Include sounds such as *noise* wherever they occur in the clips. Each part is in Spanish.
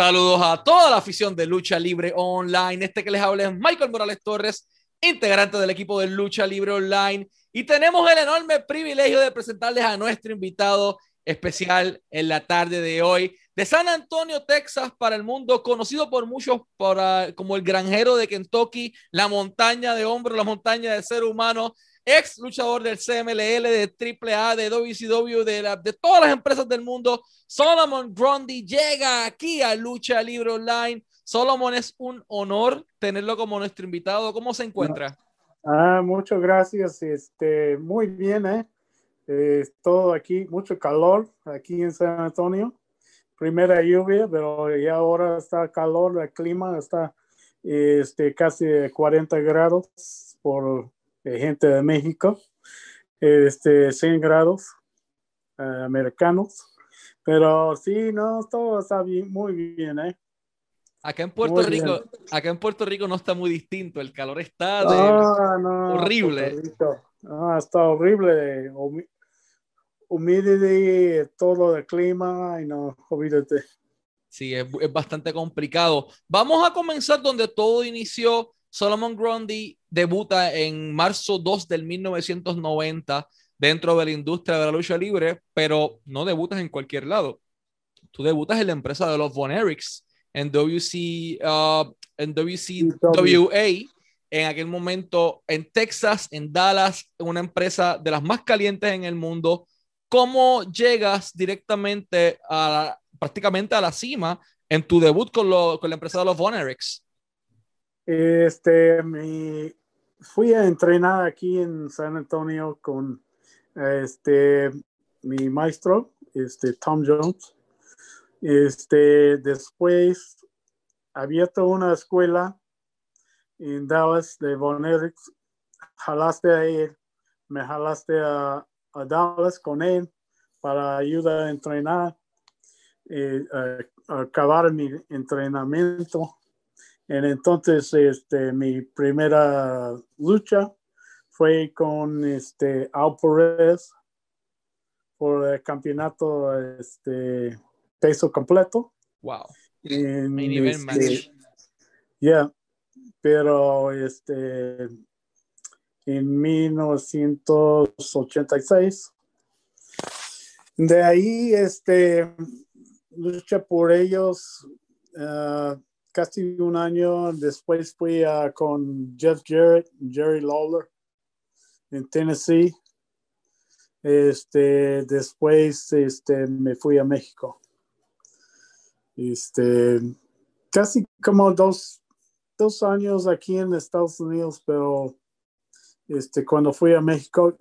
Saludos a toda la afición de Lucha Libre Online. Este que les habla es Michael Morales Torres, integrante del equipo de Lucha Libre Online. Y tenemos el enorme privilegio de presentarles a nuestro invitado especial en la tarde de hoy, de San Antonio, Texas, para el mundo, conocido por muchos como el granjero de Kentucky, la montaña de hombro, la montaña de ser humano, ex luchador del CMLL, de AAA, de WCW, de, todas las empresas del mundo. Solomon Grundy llega aquí a Lucha Libre Online. Solomon, es un honor tenerlo como nuestro invitado. ¿Cómo se encuentra? Ah, muchas gracias. Este, muy bien, ¿eh? ¿eh? todo aquí, mucho calor aquí en San Antonio. Primera lluvia, pero ya ahora está calor, el clima está este, casi 40 grados por gente de México, este, 100 grados eh, americanos. Pero sí, no, todo está bien, muy bien, ¿eh? Acá en Puerto Rico, acá en Puerto Rico no está muy distinto, el calor está horrible. Ah, está horrible, humidity, todo el clima, y no, olvídate. Sí, es, es, bastante complicado. Vamos a comenzar donde todo inició Solomon Grundy debuta en marzo 2 del 1990 dentro de la industria de la lucha libre, pero no debutas en cualquier lado. Tú debutas en la empresa de los Von Erichs, en WC, uh, en WCWA, en aquel momento en Texas, en Dallas, una empresa de las más calientes en el mundo. ¿Cómo llegas directamente a prácticamente a la cima en tu debut con, con la empresa de los Von Erichs? Este, mi, fui a entrenar aquí en San Antonio con este, mi maestro, este, Tom Jones. Este, después abierto una escuela en Dallas de Von Jalaste a él, me jalaste a, Dallas con él para ayudar a entrenar, eh, a acabar mi entrenamiento entonces, este, mi primera lucha fue con este, Al Perez por el campeonato este, peso completo. Wow. En, este, yeah, pero este, en 1986. De ahí, este, lucha por ellos. Uh, casi un año después fui con Jeff Jarrett, Jerry Lawler en Tennessee. Este, después este, me fui a México. Este, casi como dos, dos años aquí en Estados Unidos, pero este, cuando fui a México,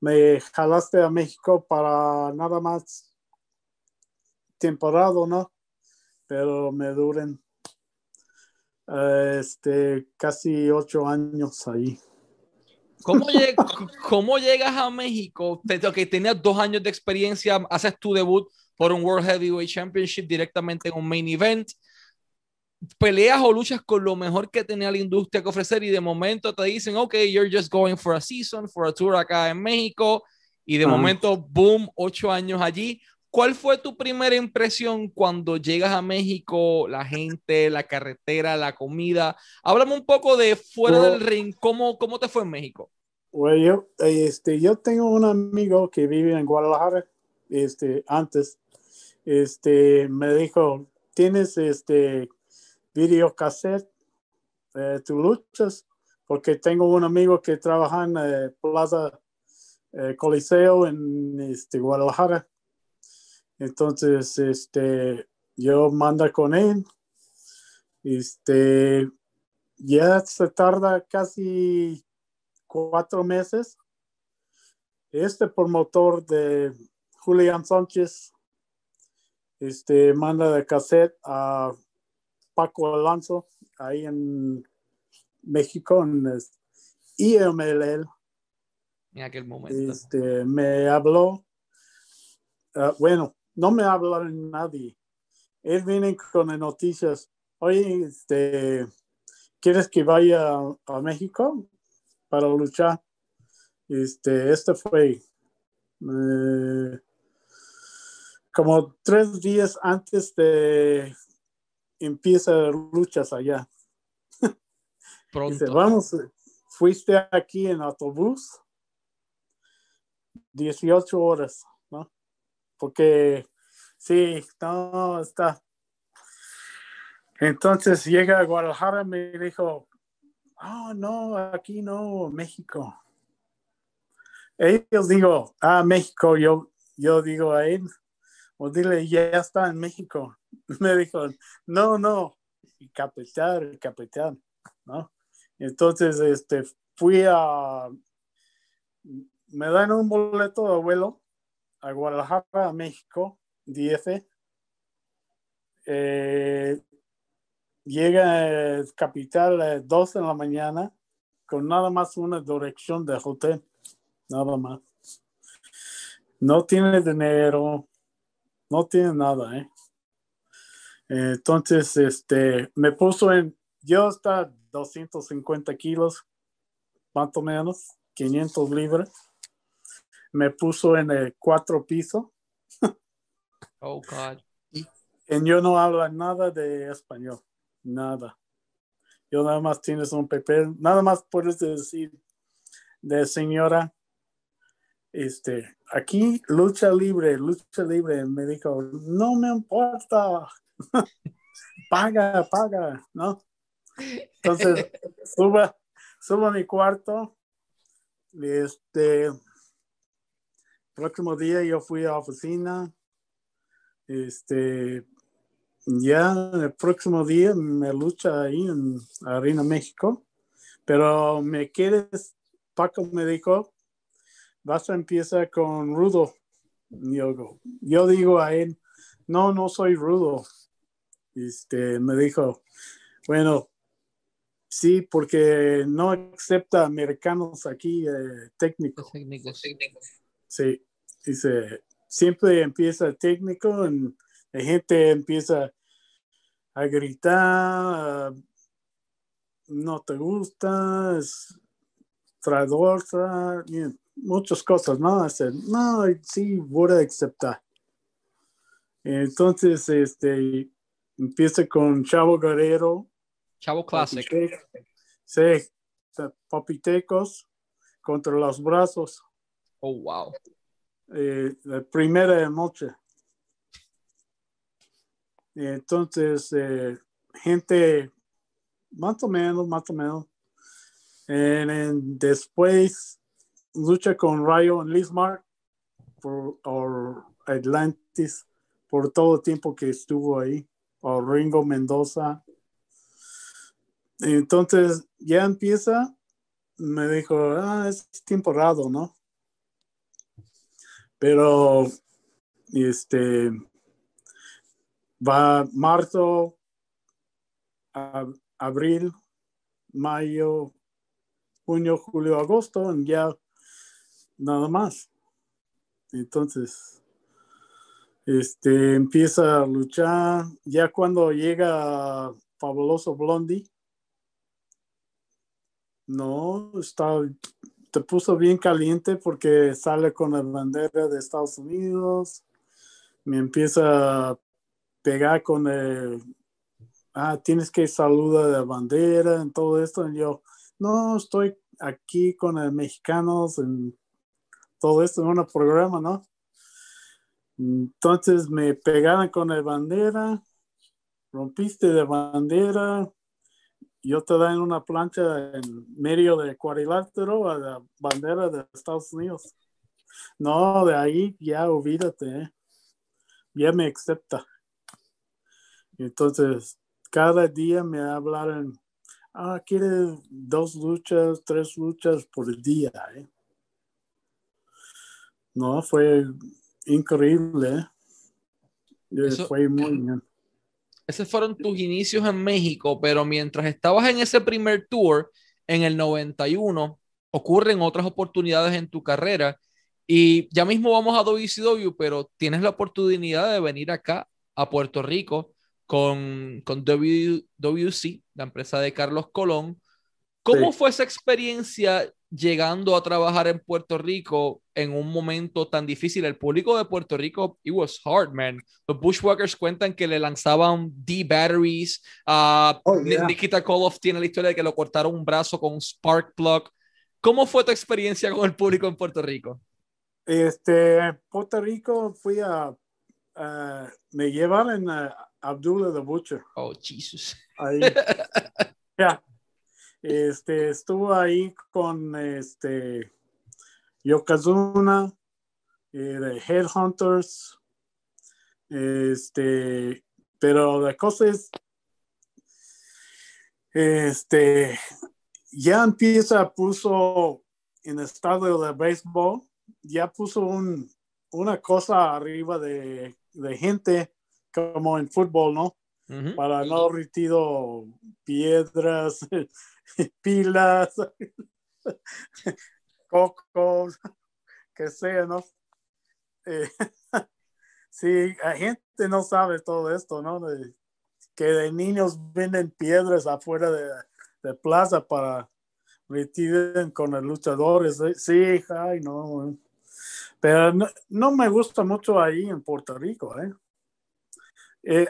me jalaste a México para nada más temporada, ¿no? Pero me duren este, casi ocho años ahí. ¿Cómo, *laughs* ¿Cómo, llegas a México? Que tenías dos años de experiencia, haces tu debut por un World Heavyweight Championship directamente en un main event. Peleas o luchas con lo mejor que tenía la industria que ofrecer y de momento te dicen, ok, you're just going for a season, for a tour acá en México. Y de momento, boom, ocho años allí. ¿Cuál fue tu primera impresión cuando llegas a México, la gente, la carretera, la comida? Háblame un poco de fuera del ring, ¿cómo, ¿cómo te fue en México? Bueno, yo, este, yo tengo un amigo que vive en Guadalajara, este, antes, este, me dijo, ¿tienes este video cassette de tus luchas? Porque tengo un amigo que trabaja en eh, Plaza eh, Coliseo en este, Guadalajara entonces, este, yo manda con él. Este, ya se tarda casi cuatro meses. Este promotor de Julián Sánchez, este, manda de cassette a Paco Alonso, ahí en México, en IMLL. En aquel momento. Este, me habló. Ah, bueno, no me habla nadie. Él viene con noticias. Oye, este, ¿quieres que vaya a, México para luchar? Este, este fue eh, como tres días antes de empieza luchas allá. Pronto. Dice, vamos, fuiste aquí en autobús 18 horas. Porque sí, no, está. Entonces llega a Guadalajara y me dijo, oh, no, aquí no, México. Ellos digo, ah, México, yo, yo digo a él, o dile, ya está en México. *laughs* Me dijo, no, no, y capitán, capitán, ¿no? Entonces, este, fui a, me dan un boleto de vuelo a Guadalajara, a México, DF. Eh, llega el capital a las 12 de la mañana con nada más una dirección de hotel, nada más. No tiene dinero, no tiene nada, ¿eh? Entonces, este, me puso en, yo está 250 kilos, más menos, 500 libras. Me puso en el cuatro piso. Oh, God. Y yo no hablo nada de español, nada. Yo nada más tienes un papel, nada más puedes decir de señora, este, aquí lucha libre, lucha libre. Me dijo, no me importa, *laughs* paga, paga, ¿no? Entonces, *laughs* suba, subo a mi cuarto. Este, próximo día yo fui a la oficina. Este, ya el próximo día me lucha ahí en Arena México. Pero me quieres, Paco me dijo, vas a empezar con Rudo. Yo, yo digo a él, no, no soy rudo. Este, me dijo, bueno, Sí, porque no acepta americanos aquí eh, técnicos. Técnicos. Sí, dice, siempre empieza técnico, la gente empieza a gritar, no te gusta, es traidor, muchas cosas, ¿no? no, sí, voy a aceptar. Entonces, este, empieza con Chavo Guerrero, Chavo Classic. Sí, papitecos contra los brazos. Oh, wow. Eh, la primera noche. Entonces, eh, gente, más o menos, más o menos. And, después lucha con Rayo en Lismar por or Atlantis por todo el tiempo que estuvo ahí. O Ringo Mendoza. Entonces ya empieza, me dijo, ah, es temporada, ¿no? Pero, este, va marzo, abril, mayo, junio, julio, agosto, y ya nada más. Entonces, este, empieza a luchar. Ya cuando llega Fabuloso Blondie, no, está, te puso bien caliente porque sale con la bandera de Estados Unidos. Me empieza a pegar con el, ah, tienes que saludar la bandera en todo esto. Y yo, no, estoy aquí con los mexicanos en todo esto en un programa, ¿no? Entonces me pegaron con la bandera, rompiste de bandera, yo te dan una plancha en medio de cuadrilátero a la bandera de Estados Unidos. No, de ahí ya olvídate, ¿eh? ya me acepta. Entonces, cada día me hablaron, ah, quiere dos luchas, tres luchas por día. ¿eh? No, fue increíble. ¿eh? fue muy bien esos fueron tus inicios en México, pero mientras estabas en ese primer tour, en el 91, ocurren otras oportunidades en tu carrera. Y ya mismo vamos a WCW, pero tienes la oportunidad de venir acá a Puerto Rico con, con WC, la empresa de Carlos Colón, ¿Cómo fue esa experiencia llegando a trabajar en Puerto Rico en un momento tan difícil? El público de Puerto Rico, it was hard, man. Los Bushwhackers cuentan que le lanzaban D-batteries. Uh, oh, Nikita Koloff tiene la historia de que lo cortaron un brazo con un spark plug. ¿Cómo fue tu experiencia con el público en Puerto Rico? Este, Puerto Rico fui a, me llevaron a Abdullah the Butcher. Oh, Jesus. Ahí. *laughs* ya. Este, estuvo ahí con este Yokozuna, eh, de Headhunters. Este, pero la cosa es, este, ya empieza, puso en el estadio de béisbol, ya puso un, una cosa arriba de, de gente como en fútbol, ¿no? Para no retiro piedras, *laughs* pilas, *laughs* cocos, que sea, ¿no? Eh, *laughs* sí, la gente no sabe todo esto, ¿no? que de niños venden piedras afuera de, de plaza para retirar con los luchadores. Sí, ay, no. Pero no, me gusta mucho ahí en Puerto Rico, ¿eh? eh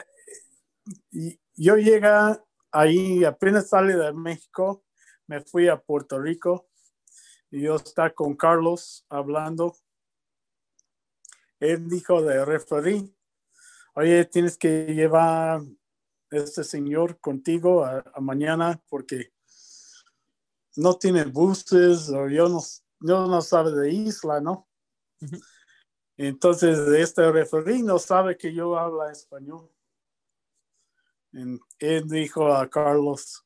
yo llegué ahí, apenas salí de México, me fui a Puerto Rico y yo estaba con Carlos hablando. Él dijo de referí, oye, tienes que llevar este señor contigo a, mañana porque no tiene buses o yo no, yo no sabe de isla, ¿no? Entonces, este referí no sabe que yo hablo español él dijo a Carlos,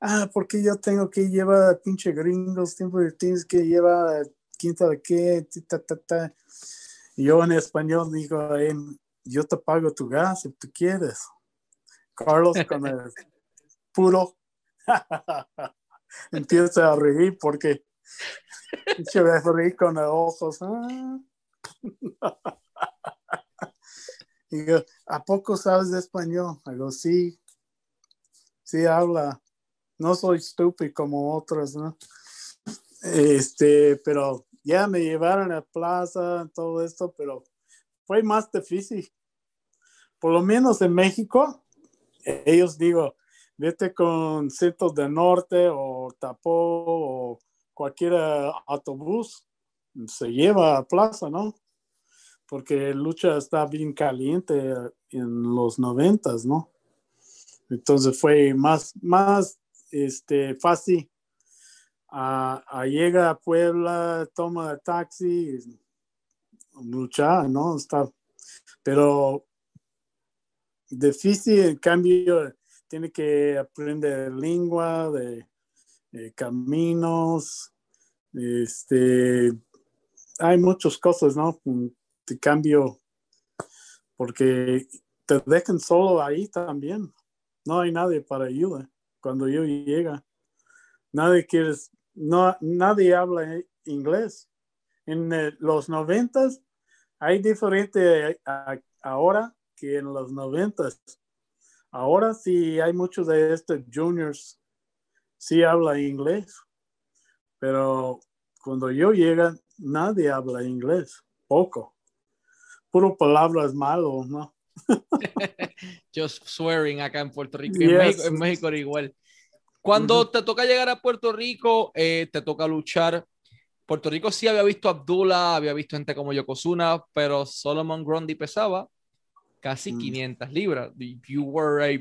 ah, porque yo tengo que llevar a pinche gringos, siempre tienes que llevar quién sabe qué, Y yo en español digo, yo te pago tu gas si tú quieres. Carlos con el *laughs* puro *laughs* empieza a reír porque se ve reír con los ojos. *laughs* Yo, ¿a poco sabes de español? Digo, sí, sí habla. No soy estúpido como otros, ¿no? Este, pero ya me llevaron a plaza, todo esto, pero fue más difícil. Por lo menos en México, ellos digo, vete con Centros del Norte o Tapó o cualquier autobús, se lleva a plaza, ¿no? Porque lucha está bien caliente en los noventas, ¿no? Entonces fue más, más este, fácil. A, llega a Puebla, toma el taxi, lucha, ¿no? Está, pero difícil, en cambio, tiene que aprender lengua, de caminos, este, hay muchas cosas, ¿no? Te cambio, porque te dejan solo ahí también. No hay nadie para ayuda cuando yo llega. Nadie quiere, no, nadie habla inglés. En los noventas hay diferente ahora que en los noventas. Ahora sí hay muchos de estos juniors sí habla inglés, pero cuando yo llega nadie habla inglés, poco puro palabras malos, ¿no? *laughs* Just swearing acá en Puerto Rico. En, México, era igual. Cuando te toca llegar a Puerto Rico, eh, te toca luchar. Puerto Rico sí había visto a Abdullah, había visto gente como Yokozuna, pero Solomon Grundy pesaba casi 500 mm. libras. You were a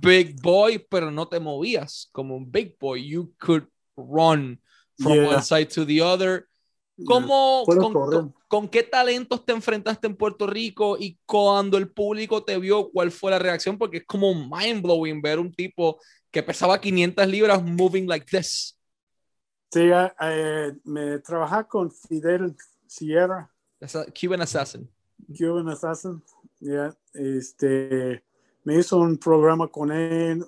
big boy, pero no te movías como un big boy. You could run from one side to the other. ¿Cómo, con, qué talentos te enfrentaste en Puerto Rico y cuando el público te vio, cuál fue la reacción? Porque es como mind blowing ver un tipo que pesaba 500 libras moving like this. Sí, eh, eh, me trabajé con Fidel Sierra. Cuban Assassin. Cuban Assassin, ya. Este, me hizo un programa con él,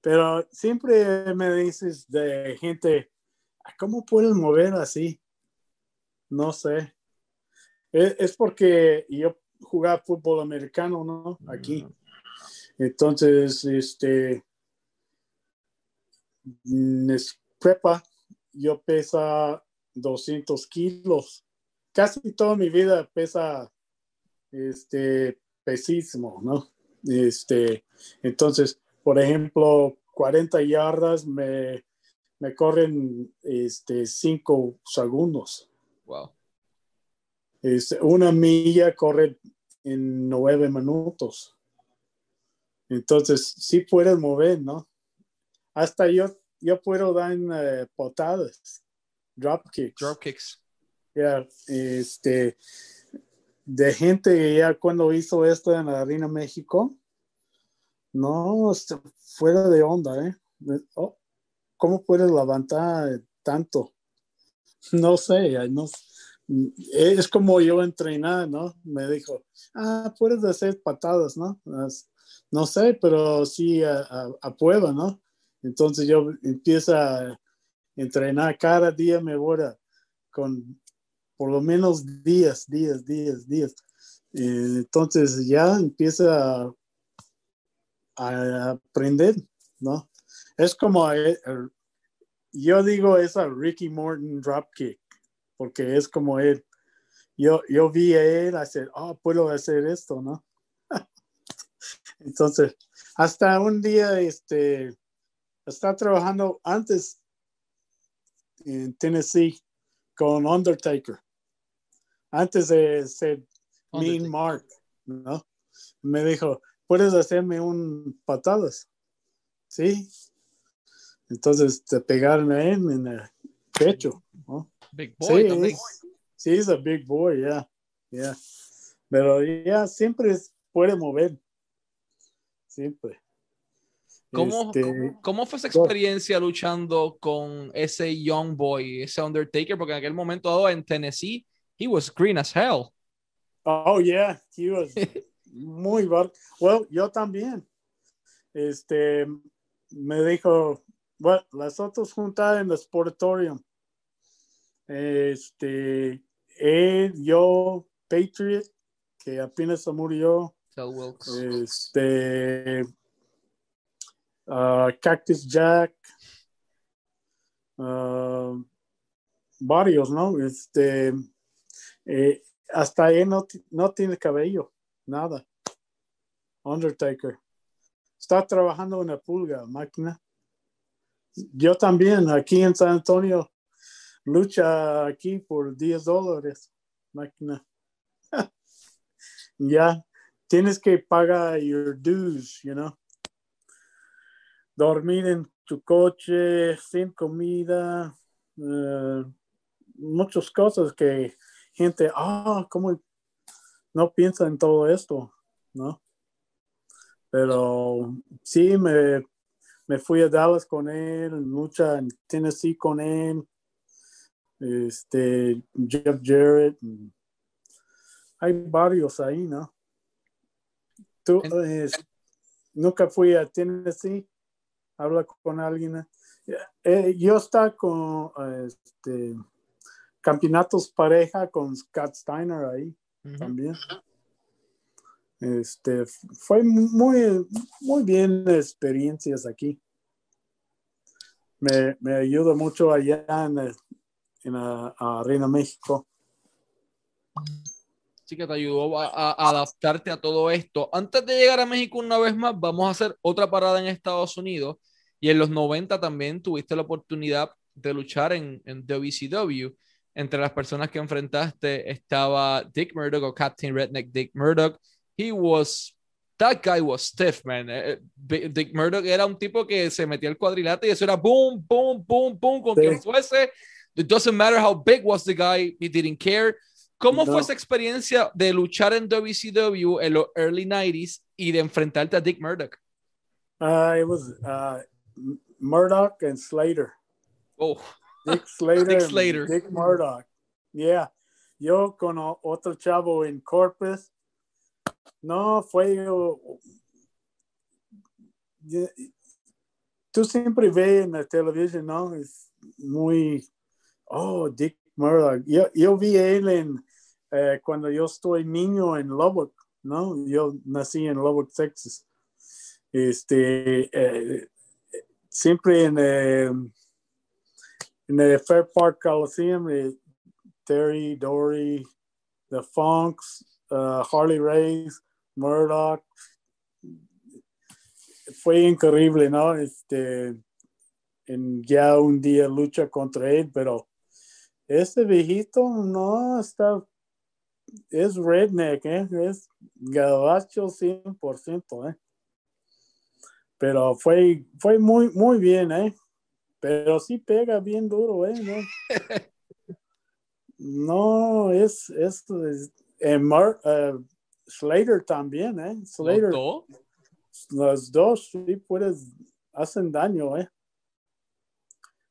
pero siempre me dices de gente, ¿cómo puedes mover así? No sé. Es, porque yo jugaba fútbol americano, ¿no? Aquí. Entonces, este, prepa yo pesa 200 kilos. Casi toda mi vida pesa este pesísimo, ¿no? Este, entonces, por ejemplo, 40 yardas me, me corren este, 5 segundos. Wow. Este, una milla corre en 9 minutos. Entonces, sí puedes mover, ¿no? Hasta yo, yo puedo dar eh, potadas, drop kicks. Drop kicks. Ya, este, de gente que ya cuando hizo esto en la Arena México, no, fuera de onda, ¿eh? Oh, ¿Cómo puedes levantar tanto? No sé, no, es como yo entrenar, ¿no? Me dijo, ah, puedes hacer patadas, ¿no? No sé, pero sí a, a, prueba, ¿no? Entonces yo empiezo a entrenar cada día me voy a, con por lo menos días, días, días, días. Entonces ya empieza a, a, aprender, ¿no? Es como, eh, yo digo esa Ricky Morton dropkick, porque es como él. Yo, yo vi a él hacer, oh, puedo hacer esto, ¿no? *laughs* Entonces, hasta un día, este, está trabajando antes en Tennessee con Undertaker antes de ser Mean Mark, ¿no? Me dijo, ¿puedes hacerme un patadas? Sí. Entonces te pegaron a él en el pecho, ¿no? Big boy sí, sí, es a big boy, ya, yeah, Pero ya siempre puede mover. Siempre. ¿Cómo, este, ¿cómo, fue esa experiencia luchando con ese Young Boy, ese Undertaker? Porque en aquel momento en Tennessee he was green as hell. Oh, yeah, he was *laughs* muy well. Well, yo también. Este, me dijo, bueno, las otras juntas en el Sportatorium. Este, él, yo, Patriot, que apenas se murió. Este, uh, Cactus Jack. Uh, varios, ¿no? Este, eh, hasta él no, no tiene cabello, nada. Undertaker. Está trabajando en la pulga, máquina. Yo también, aquí en San Antonio, lucha aquí por 10 dólares, máquina. *laughs* ya, tienes que pagar your dues, you know. Dormir en tu coche, sin comida, uh, muchas cosas que gente, ah, ¿cómo no piensa en todo esto? ¿No? Pero sí, me, me fui a Dallas con él, mucha en Tennessee con él, este, Jeff Jarrett. Hay varios ahí, ¿no? ¿Tú nunca fui a Tennessee? Habla con alguien. Eh, yo está con este, campeonatos pareja con Scott Steiner ahí también. Este, fue muy, muy bien experiencias aquí. Me, me ayuda mucho allá en, en la Arena México. Sí que te ayudó a, a, adaptarte a todo esto. Antes de llegar a México una vez más, vamos a hacer otra parada en Estados Unidos. Y en los 90 también tuviste la oportunidad de luchar en, en WCW entre las personas que enfrentaste estaba Dick Murdoch o Captain Redneck Dick Murdoch. He was, that guy was stiff, man. Eh, eh, Dick Murdoch era un tipo que se metía el cuadrilate y eso era boom, boom, boom, boom, con quien fuese. It doesn't matter how big was the guy, he didn't care. ¿Cómo fue esa experiencia de luchar en WCW en los early 90s y de enfrentarte a Dick Murdoch? Uh, it was uh, Murdoch and Slater. Oh. Dick *laughs* Slater. Dick Slater. Dick Murdoch. Yeah. Yo con otro chavo en Corpus. No, fue. tú siempre ves en la televisión, ¿no? Es muy. Oh, Dick Murdoch. Yo, yo vi él en, eh, cuando yo estoy niño en Lubbock, ¿no? Yo nací en Lubbock, Texas. Este. Eh, siempre en. Eh, el Fair Park Coliseum, Terry, Dory, The Funks, uh, Harley Race, Murdoch. Fue increíble, ¿no? Este, en ya un día lucha contra él, pero este viejito no está, es redneck, ¿eh? es gabacho 100%, ¿eh? Pero fue, fue muy, muy bien, ¿eh? Pero sí pega bien duro, ¿eh? No, *laughs* no es, es, es eh, Slater también, ¿eh? Slater. ¿Los dos? sí, puedes, hacen daño, ¿eh?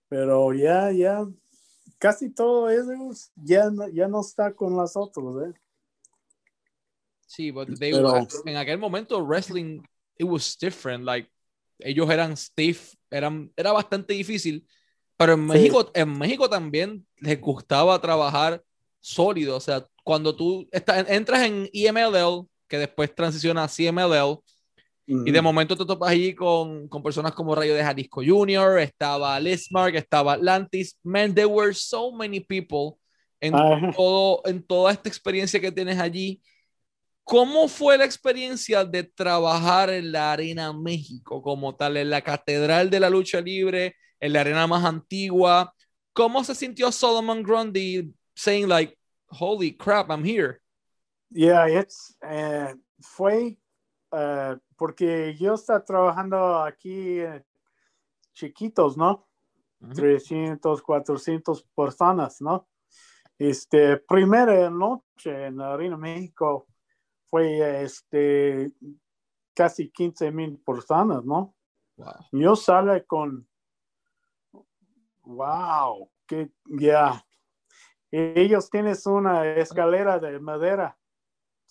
Pero ya, ya, casi todo eso ya, ya no está con las otras, ¿eh? Sí, en aquel momento wrestling, it was different, like, ellos eran stiff, eran, era bastante difícil, pero en México, en México también les gustaba trabajar sólido, o sea, cuando tú estás, entras en EMLL, que después transiciona a CMLL, y de momento te topas allí con, con, personas como Rayo de Jalisco Jr., estaba Lismark, estaba Atlantis. Man, there were so many people en, todo, en toda esta experiencia que tienes allí. ¿Cómo fue la experiencia de trabajar en la Arena México como tal, en la Catedral de la Lucha Libre, en la arena más antigua? ¿Cómo se sintió Solomon Grundy saying like, holy crap, I'm here? Yeah, it's, uh, fue uh, porque yo estaba trabajando aquí eh, chiquitos, ¿no? 300, 400 personas, ¿no? Este, primera noche en Arena México fue este, casi 15 mil personas, ¿no? Wow. Yo salí con, wow, que ya, ellos tienen una escalera de madera,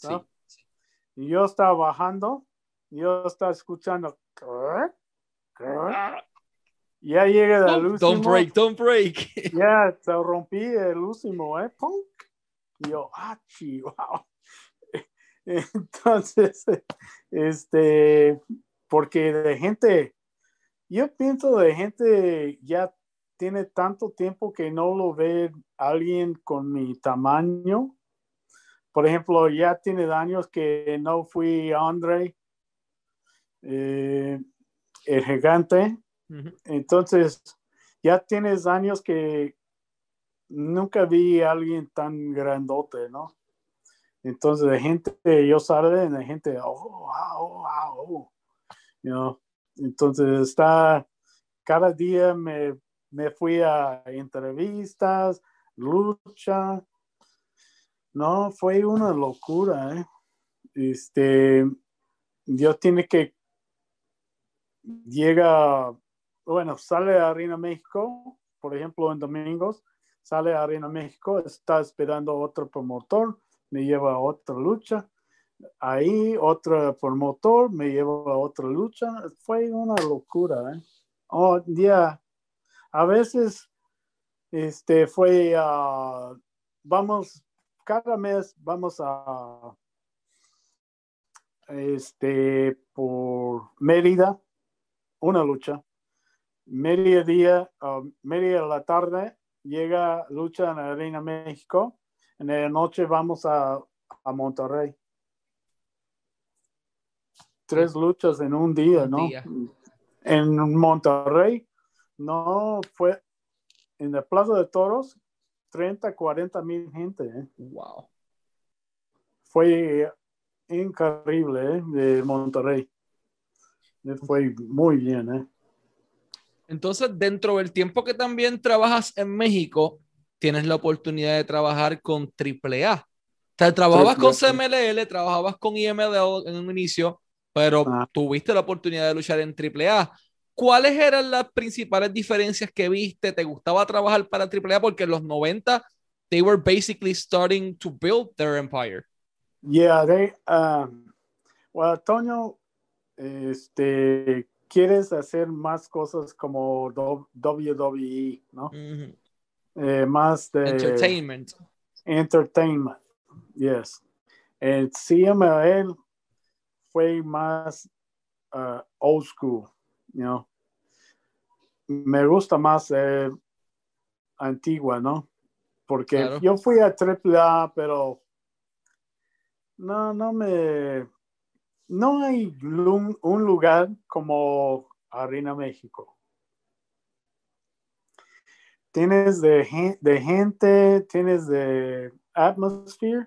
¿no? Sí. Y yo estaba bajando yo estaba escuchando. Ya llega el último. Don't break, don't break. *laughs* Ya, se rompí el último, ¿eh? Punk. Y yo, ah, wow. *laughs* Entonces, este, porque de gente, yo pienso de gente ya tiene tanto tiempo que no lo ve alguien con mi tamaño. Por ejemplo, ya tiene años que no fui Andre eh, el gigante. Entonces, ya tienes años que nunca vi a alguien tan grandote, ¿no? Entonces, de gente, yo salgo de gente, oh, wow, wow, Entonces, está, cada día me, me fui a entrevistas, lucha. No, fue una locura, ¿eh? Este, Dios tiene que llega, bueno, sale a Arena México, por ejemplo, en domingos, sale a Arena México, está esperando otro promotor, me lleva a otra lucha. Ahí otro promotor me lleva a otra lucha. Fue una locura. ¿eh? Oh, día A veces este, fue, uh, vamos, cada mes vamos a, este, por Mérida, una lucha. Media día, uh, media de la tarde, llega lucha en la Arena México. En la noche vamos a, a Monterrey. Tres luchas en un día, ¿no? En Monterrey, no fue en la Plaza de Toros, 30, 40 mil gente. ¿eh? Wow. Fue increíble ¿eh? de Monterrey fue muy bien, ¿eh? Entonces, dentro del tiempo que también trabajas en México, tienes la oportunidad de trabajar con AAA. O sea, trabajabas con CMLL, trabajabas con IML en un inicio, pero ah. tuviste la oportunidad de luchar en AAA. ¿Cuáles eran las principales diferencias que viste? ¿Te gustaba trabajar para AAA? Porque en los 90, they were basically starting to build their empire. Yeah, they, um, well, Toño este, quieres hacer más cosas como WWE, ¿no? Eh, más de... Entertainment. Entertainment, yes. El CML fue más uh, old school, you know. Me gusta más, eh, antigua, ¿no? Porque yo fui a AAA, pero no, no me, no hay un lugar como Arena México. Tienes de, de gente, tienes de atmosphere.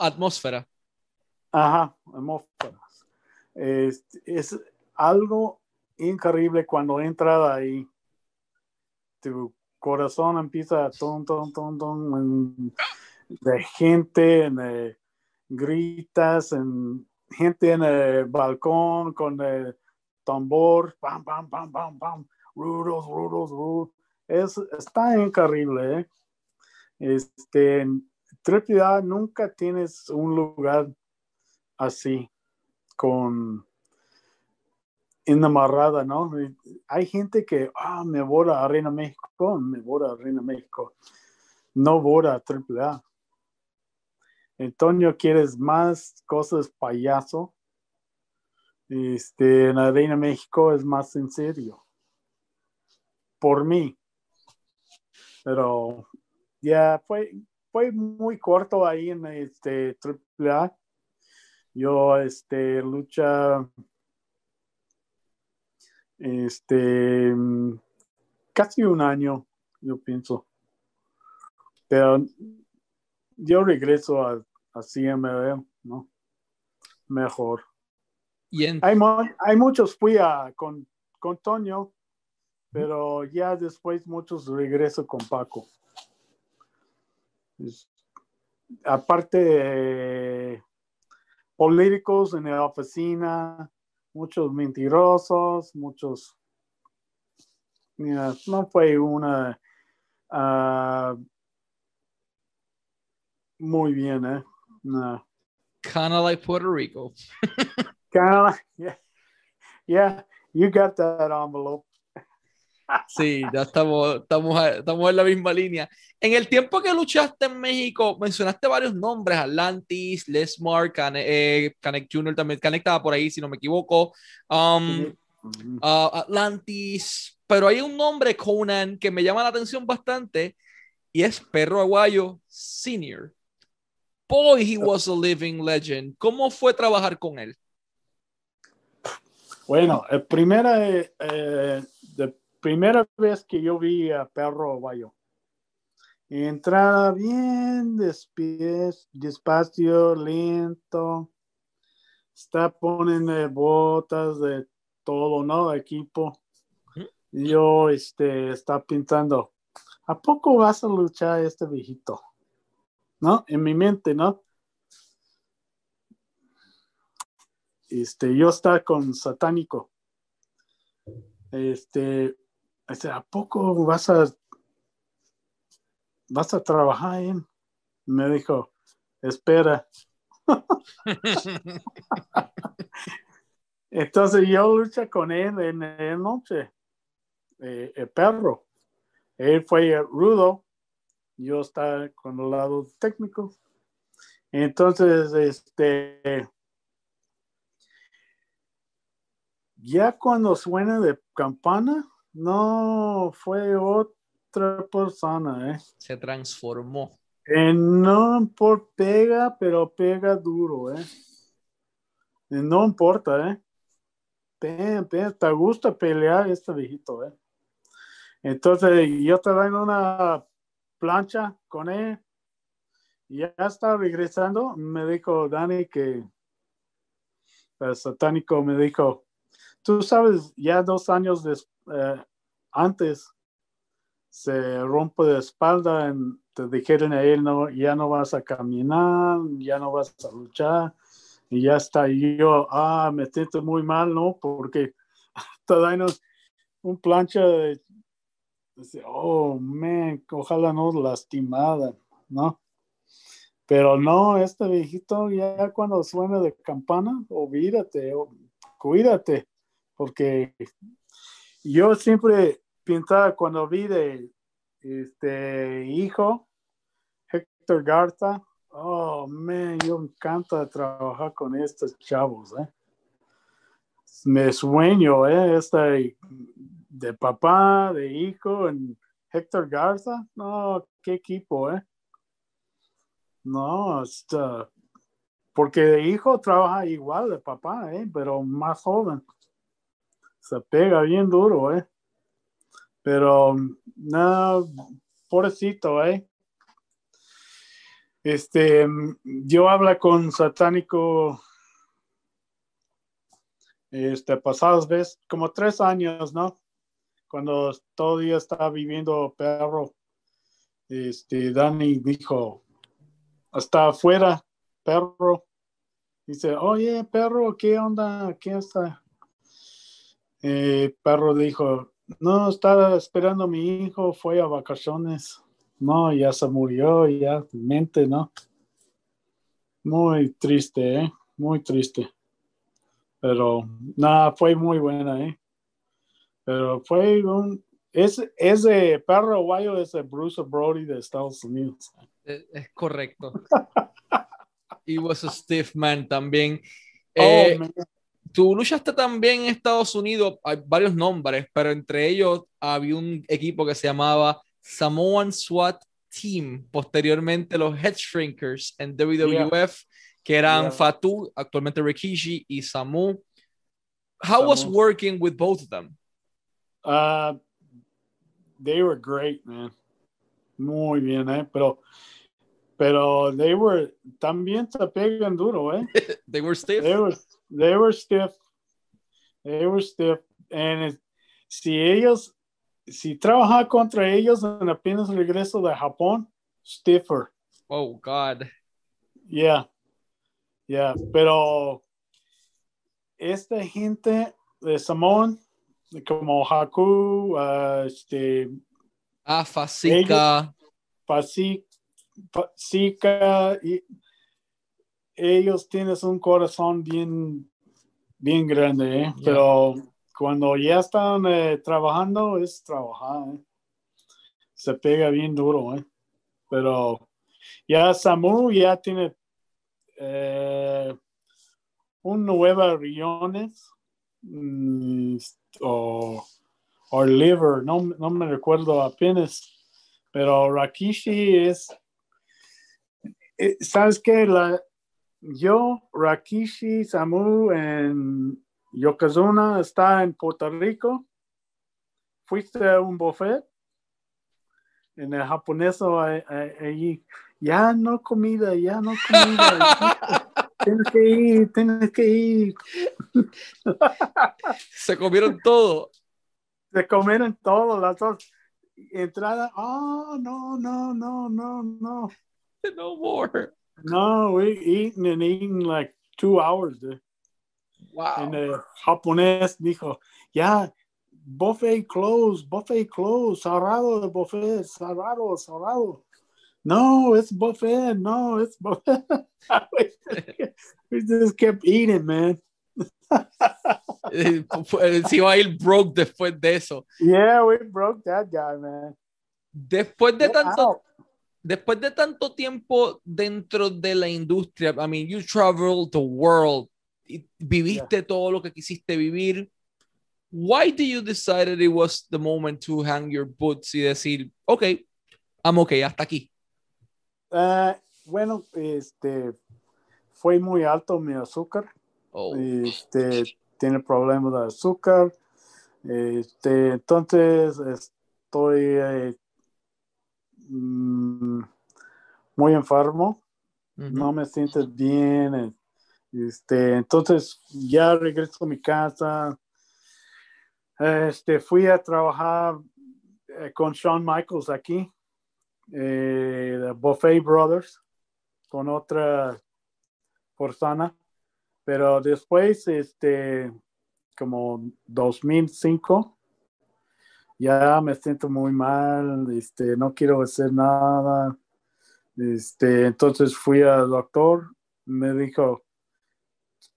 atmósfera. Ajá, atmósfera. Es, es, algo increíble cuando entras ahí. Tu corazón empieza a ton, ton, ton, ton, de gente, en, gritas, en, gente en el balcón con el tambor, pam, pam, pam, pam, pam, rudos, rudos, rudos. Es, está increíble, ¿eh? Este, AAA nunca tienes un lugar así, con enamarrada, ¿no? Hay gente que, ah, me voy a Reina México, me voy a Reina México, no voy a AAA. Antonio, ¿quieres más cosas payaso? Este, en la Reina México es más en serio. Por mí. Pero ya fue, fue muy corto ahí en este AAA. Yo, este, lucha, este, casi un año, yo pienso. Pero yo regreso a, a CML, ¿no? Mejor. hay, hay, muchos, fui a, con, con Toño, pero ya después muchos regreso con Paco. aparte de políticos en la oficina, muchos mentirosos, muchos... Mira, no fue una... Uh, muy bien, ¿eh? No. Kind of like Puerto Rico. *laughs* kind of like, yeah. Yeah, you got that envelope. Sí, ya estamos, estamos, estamos en la misma línea. En el tiempo que luchaste en México, mencionaste varios nombres, Atlantis, Lesmar, Canek, eh, Jr. también, Canek estaba por ahí, si no me equivoco. Um, uh, Atlantis, pero hay un nombre, Conan, que me llama la atención bastante y es Perro Aguayo Senior. Boy, he was a living legend. ¿Cómo fue trabajar con él? Bueno, el primera, eh, de primera vez que yo vi a Perro Aguayo, entraba bien despacio, lento, está poniendo botas de todo, ¿no? Equipo. Yo, este, está pintando, ¿a poco vas a luchar este viejito? ¿No? En mi mente, ¿no? Este, yo está con satánico. Este, ¿a poco vas a vas a trabajar en? Me dijo, espera. *laughs* Entonces yo luché con él en la noche, eh, el perro. Él fue rudo, yo estaba con el lado técnico. Entonces, este, ya cuando suena de campana, no fue otra persona, ¿eh? Se transformó. Eh, no por pega, pero pega duro, ¿eh? No importa, ¿eh? te gusta pelear este viejito, ¿eh? Entonces, yo estaba en una plancha con él. Y ya está regresando. Me dijo Dani que el satánico me dijo, tú sabes, ya dos años eh, antes se rompe de espalda, en, te dijeron a él, no, ya no vas a caminar, ya no vas a luchar, y ya está. Y yo, ah, me siento muy mal, ¿no? Porque *laughs* todavía un plancha de, oh, man, ojalá no lastimada, ¿no? Pero no, este viejito ya cuando suena de campana, olvídate, cuídate, porque yo siempre pensaba cuando vi de este hijo, Héctor Garza, oh, man, yo me encanta trabajar con estos chavos, ¿eh? Me sueño, ¿eh? Esta de papá, de hijo, en Héctor Garza, no, qué equipo, ¿eh? No, está, porque de hijo trabaja igual de papá, ¿eh? Pero más joven. Se pega bien duro, ¿eh? Pero, no, pobrecito, ¿eh? Este, yo hablo con satánico este, pasados ves como tres años, ¿no? Cuando todavía estaba viviendo perro, este, Dani dijo, hasta afuera, perro, dice, oye, perro, ¿qué onda? ¿Qué está? Eh, perro dijo, no, estaba esperando a mi hijo, fue a vacaciones. No, ya se murió, ya, mente, ¿no? Muy triste, ¿eh? Muy triste. Pero nada, fue muy buena, ¿eh? Pero fue un... Es, ese perro guayo es el Bruce Brody de Estados Unidos. Es, es correcto. *laughs* y was a stiff man también. Oh, Eh, man. Tú luchaste también en Estados Unidos, hay varios nombres, pero entre ellos había un equipo que se llamaba Samoan SWAT Team, posteriormente los Head Shrinkers en WWF, que eran Yeah. Fatu, actualmente Rikishi, y Samu. How was Samu. working with both of them? Uh, they were great, man. Muy bien, ¿eh? Pero, pero they were, también se pegan duro, ¿eh? *laughs* They were stiff. They were, they were stiff. They were stiff. And si ellos, si trabaja contra ellos en apenas regreso de Japón, stiffer. Oh, God. Yeah. Yeah. Pero esta gente de Samoan, como Haku, uh, este, Ah, Pasica, y ellos tienen un corazón bien, bien grande, ¿eh? Pero cuando ya están eh, trabajando, es trabajar, ¿eh? se pega bien duro, ¿eh? pero ya Samu ya tiene eh, un nueva riones mm, o, o liver, no, no me recuerdo apenas, pero Rakishi es, ¿sabes qué? La, yo, Rakishi, Samu en Yokozuna está en Puerto Rico. Fuiste a un buffet en el japonés allí. Ya no comida, ya no comida. *laughs* tienes que ir, tienes que ir. *laughs* Se comieron todo. Se comieron todos las dos. Entrada, oh, no, no, no, no, no. *laughs* No more. No, we eating and eating like two hours. eh. Wow. En el japonés dijo, ya, buffet close, buffet close, cerrado el buffet, cerrado, cerrado. No, it's buffet, no, it's buffet. *laughs* we just kept eating, man. Eh, fue- Se iba a ir broke después de eso. Yeah, we broke that guy, man. Después de Get tanto, out. Después de tanto tiempo dentro de la industria, I mean, you traveled the world, y viviste todo lo que quisiste vivir. Why do you decided it was the moment to hang your boots y decir, ok, I'm okay, hasta aquí? Ah, bueno, este, fue muy alto mi azúcar. Oh, este, tiene problemas de azúcar. Este, entonces estoy eh, mm, muy enfermo, no me siento bien. eh, Este, entonces ya regreso a mi casa. Este, fui a trabajar eh, con Shawn Michaels aquí, eh, de Buffet Brothers, con otra persona. Pero después, este, como 2005, ya me siento muy mal, este, no quiero hacer nada. Este, entonces fui al doctor, me dijo,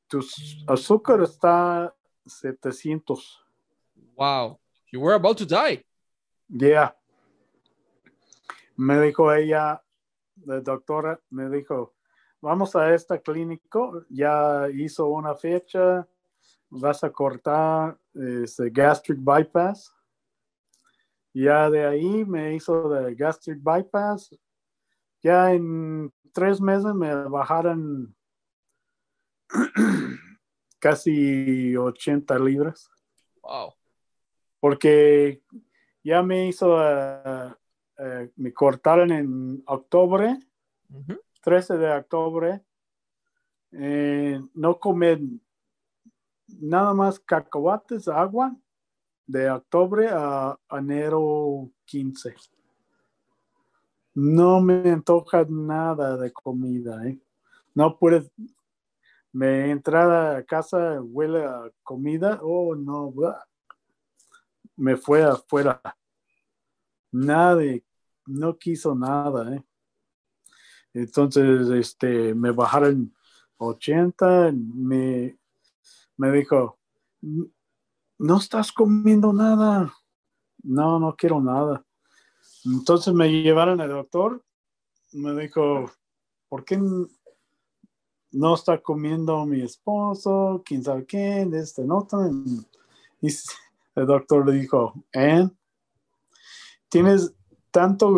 tu azúcar está 700. Wow, you were about to die. Yeah. Me dijo ella, la doctora, me dijo, vamos a esta clínico, ya hizo una fecha, vas a cortar este gastric bypass. Ya de ahí me hizo de gastric bypass. Ya en tres meses me bajaron *clears throat* casi 80 libras. Wow. Porque ya me hizo, eh, me cortaron en octubre, 13 de octubre. Eh, no comer nada más cacahuates, agua, de octubre a enero 15. No me antoja nada de comida, ¿eh? No puedes, me entrada a casa, huele a comida, oh no, me fue afuera. Nadie, no quiso nada, ¿eh? Entonces, este, me bajaron 80, me, me dijo, no estás comiendo nada. No, no quiero nada. Entonces me llevaron al doctor, me dijo, ¿por qué no está comiendo mi esposo? ¿Quién sabe quién? Este, no. Y el doctor le dijo, ¿eh? Tienes tanto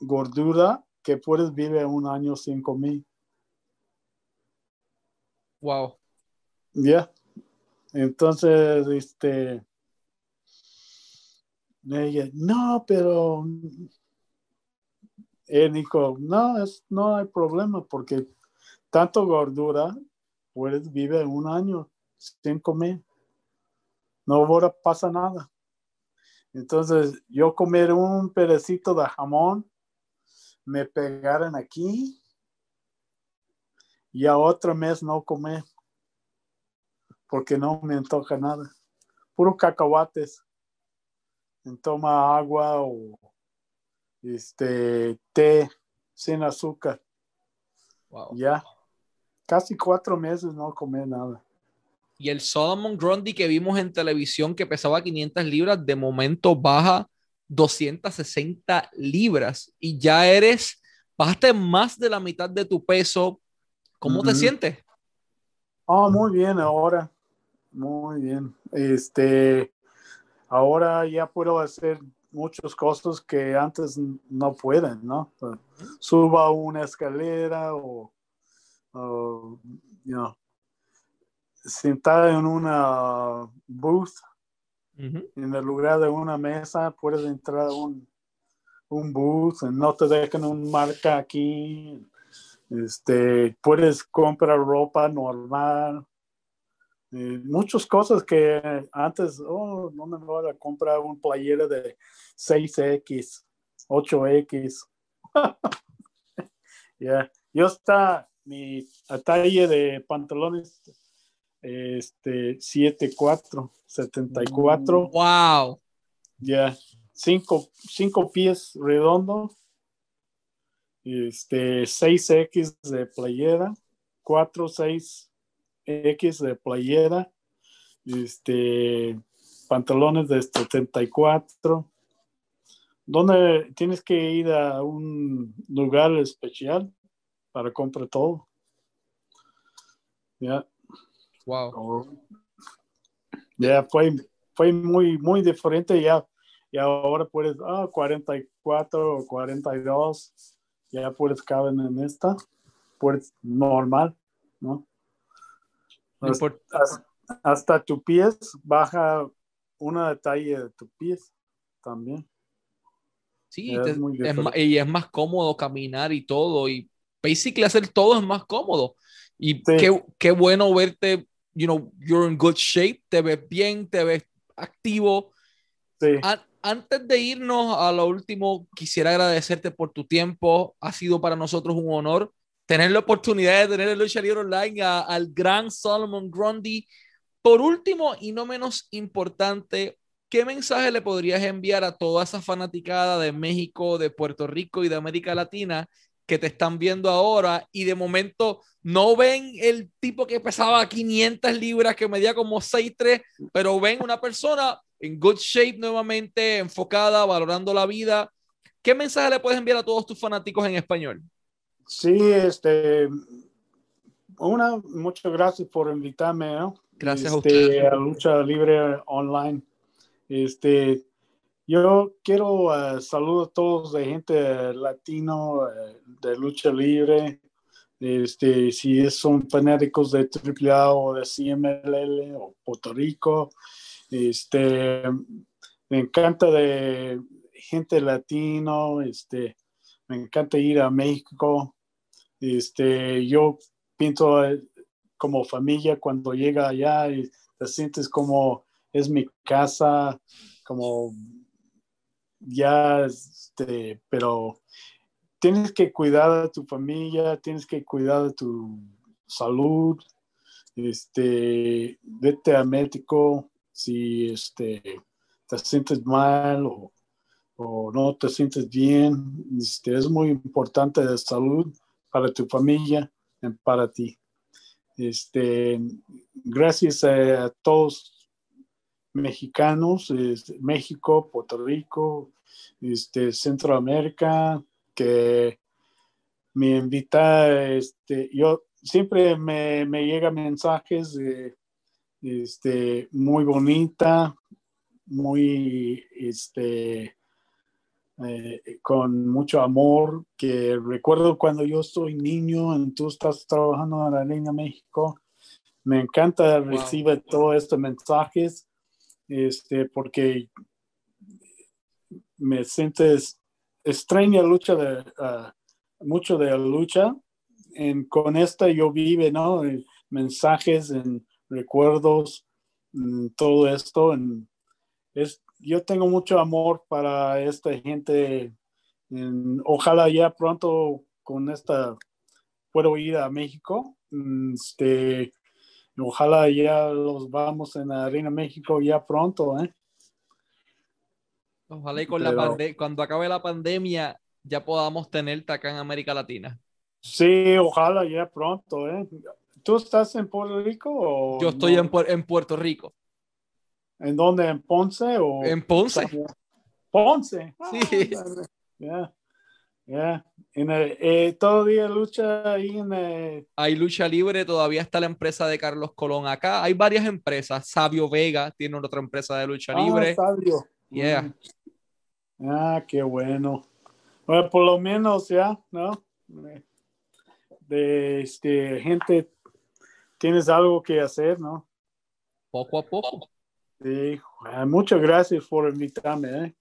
gordura que puedes vivir un año sin comer. Wow. Ya. Entonces, este, ella, no, pero él dijo, no, es, no hay problema porque tanto gordura puedes vivir un año sin comer. No ahora pasa nada. Entonces, yo comer un pedacito de jamón, me pegaron aquí y a otro mes no comer porque no me antoja nada. Puro cacahuates. Toma agua o este té sin azúcar. Ya. Casi cuatro meses no comí nada. Y el Solomon Grundy que vimos en televisión que pesaba 500 libras, de momento baja 260 libras y ya eres, bajaste más de la mitad de tu peso. ¿Cómo te sientes? Oh, muy bien ahora. Muy bien. Este, ahora ya puedo hacer muchas cosas que antes no pueden, ¿no? Suba una escalera o, o you sentada en una booth, en el lugar de una mesa, puedes entrar a un, un booth, no te dejan un marca aquí, este, puedes comprar ropa normal, muchas cosas que antes, oh, no me voy a comprar un playera de 6X, 8X. *laughs* Ya, yo está mi talla de pantalones este 74, 74. Wow. Ya, cinco, cinco pies redondo. Este 6X de playera, 4, 6 X de playera, este, pantalones de 74. ¿Dónde tienes que ir a un lugar especial para comprar todo? Ya. Wow. Oh. Ya fue, fue muy, muy diferente ya. Y ahora puedes, ah, 44 o 42, ya puedes caber en esta, puedes normal, ¿no? Hasta, tu pies baja una detalle de tu pies también. Sí, es y es más cómodo caminar y todo. Y basically hacer todo es más cómodo. Y qué, qué, bueno verte, you know, you're in good shape, te ves bien, te ves activo. Sí. antes de irnos a lo último, quisiera agradecerte por tu tiempo. Ha sido para nosotros un honor tener la oportunidad de tener el Lucha Online al gran Solomon Grundy. Por último y no menos importante, ¿qué mensaje le podrías enviar a toda esa fanaticada de México, de Puerto Rico y de América Latina que te están viendo ahora y de momento no ven el tipo que pesaba 500 libras, que medía como 6'3, pero ven una persona en good shape nuevamente, enfocada, valorando la vida? ¿Qué mensaje le puedes enviar a todos tus fanáticos en español? Sí, este, una, muchas gracias por invitarme, Gracias a este, A Lucha Libre Online. Este, Yo quiero uh, saludar a todos de gente latino uh, de lucha libre. Este, si son fanáticos de AAA o de CMLL o Puerto Rico, este, me encanta de gente latino, este, me encanta ir a México. Este, yo pienso eh, como familia cuando llega allá y te sientes como es mi casa, como ya, este, pero tienes que cuidar de tu familia, tienes que cuidar de tu salud, este, vete a médico si este, te sientes mal o, no te sientes bien. Este, es muy importante la salud para tu familia y para ti. Este, gracias a, todos mexicanos, México, Puerto Rico, este, Centroamérica, que me invita, este, yo siempre me, me llegan mensajes de, este, muy bonita, muy, este, eh, con mucho amor, que recuerdo cuando yo soy niño, y tú estás trabajando en la Reina México, me encanta recibir todos estos mensajes, este, porque me sientes extraña lucha de ah, mucho de la lucha. En, con esta yo vive no mensajes en recuerdos todo esto es yo tengo mucho amor para esta gente ojalá ya pronto con esta puedo ir a México este ojalá ya los vamos en la Arena México ya pronto ¿eh? Ojalá y con la cuando acabe la pandemia ya podamos tenerte acá en América Latina. Sí, ojalá ya pronto. ¿eh? ¿Tú estás en Puerto Rico? O Yo estoy en, en, Puerto Rico. ¿En dónde? ¿En Ponce? O... En Ponce. Ponce. Sí. Ah, ya, eh, todavía lucha ahí en. Eh, hay lucha libre, todavía está la empresa de Carlos Colón acá. Hay varias empresas. Sabio Vega tiene otra empresa de lucha ah, libre. Sabio. Yeah. Mm. Ah, qué bueno. Bueno, por lo menos ya, ¿no? De este, gente, tienes algo que hacer, ¿no? Poco a poco. Sí, muchas gracias por invitarme. ¿eh?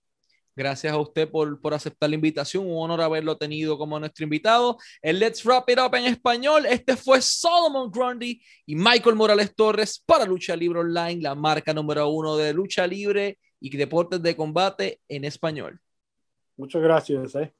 Gracias a usted por, por, aceptar la invitación. Un honor haberlo tenido como nuestro invitado. El Let's Wrap It Up en español. Este fue Solomon Grundy y Michael Morales Torres para Lucha Libre Online, la marca número uno de lucha libre y deportes de combate en español. Muchas gracias. Eh.